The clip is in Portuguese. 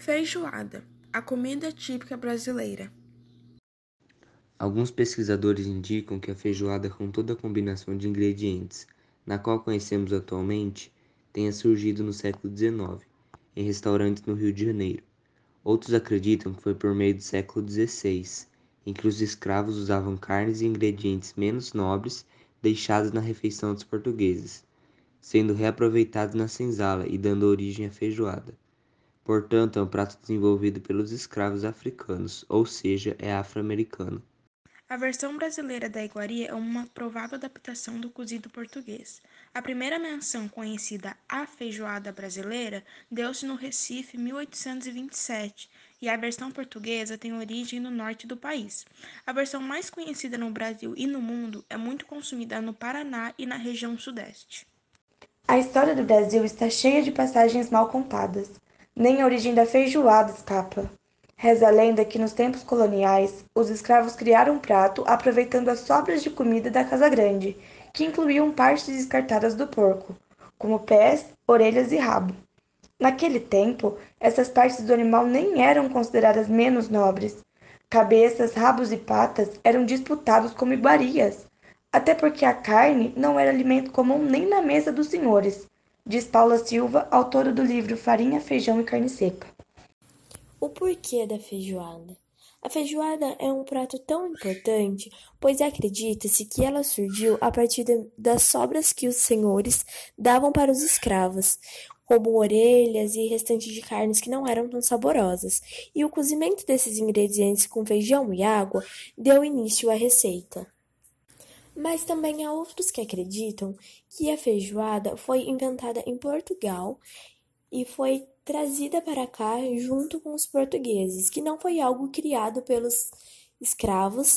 Feijoada, a comida típica brasileira. Alguns pesquisadores indicam que a feijoada com toda a combinação de ingredientes, na qual conhecemos atualmente, tenha surgido no século XIX, em restaurantes no Rio de Janeiro. Outros acreditam que foi por meio do século XVI, em que os escravos usavam carnes e ingredientes menos nobres deixados na refeição dos portugueses, sendo reaproveitados na senzala e dando origem à feijoada. Portanto, é um prato desenvolvido pelos escravos africanos, ou seja, é afro-americano. A versão brasileira da iguaria é uma provável adaptação do cozido português. A primeira menção conhecida à feijoada brasileira deu-se no Recife em 1827, e a versão portuguesa tem origem no norte do país. A versão mais conhecida no Brasil e no mundo é muito consumida no Paraná e na região sudeste. A história do Brasil está cheia de passagens mal contadas. Nem a origem da feijoada escapa. Reza a lenda que nos tempos coloniais, os escravos criaram um prato aproveitando as sobras de comida da Casa Grande, que incluíam partes descartadas do porco, como pés, orelhas e rabo. Naquele tempo, essas partes do animal nem eram consideradas menos nobres. Cabeças, rabos e patas eram disputados como iguarias, até porque a carne não era alimento comum nem na mesa dos senhores, diz Paula Silva, autora do livro Farinha, Feijão e Carne Seca. O porquê da feijoada? A feijoada é um prato tão importante, pois acredita-se que ela surgiu a partir das sobras que os senhores davam para os escravos, como orelhas e restantes de carnes que não eram tão saborosas, e o cozimento desses ingredientes com feijão e água deu início à receita. Mas também há outros que acreditam que a feijoada foi inventada em Portugal e foi trazida para cá junto com os portugueses, que não foi algo criado pelos escravos,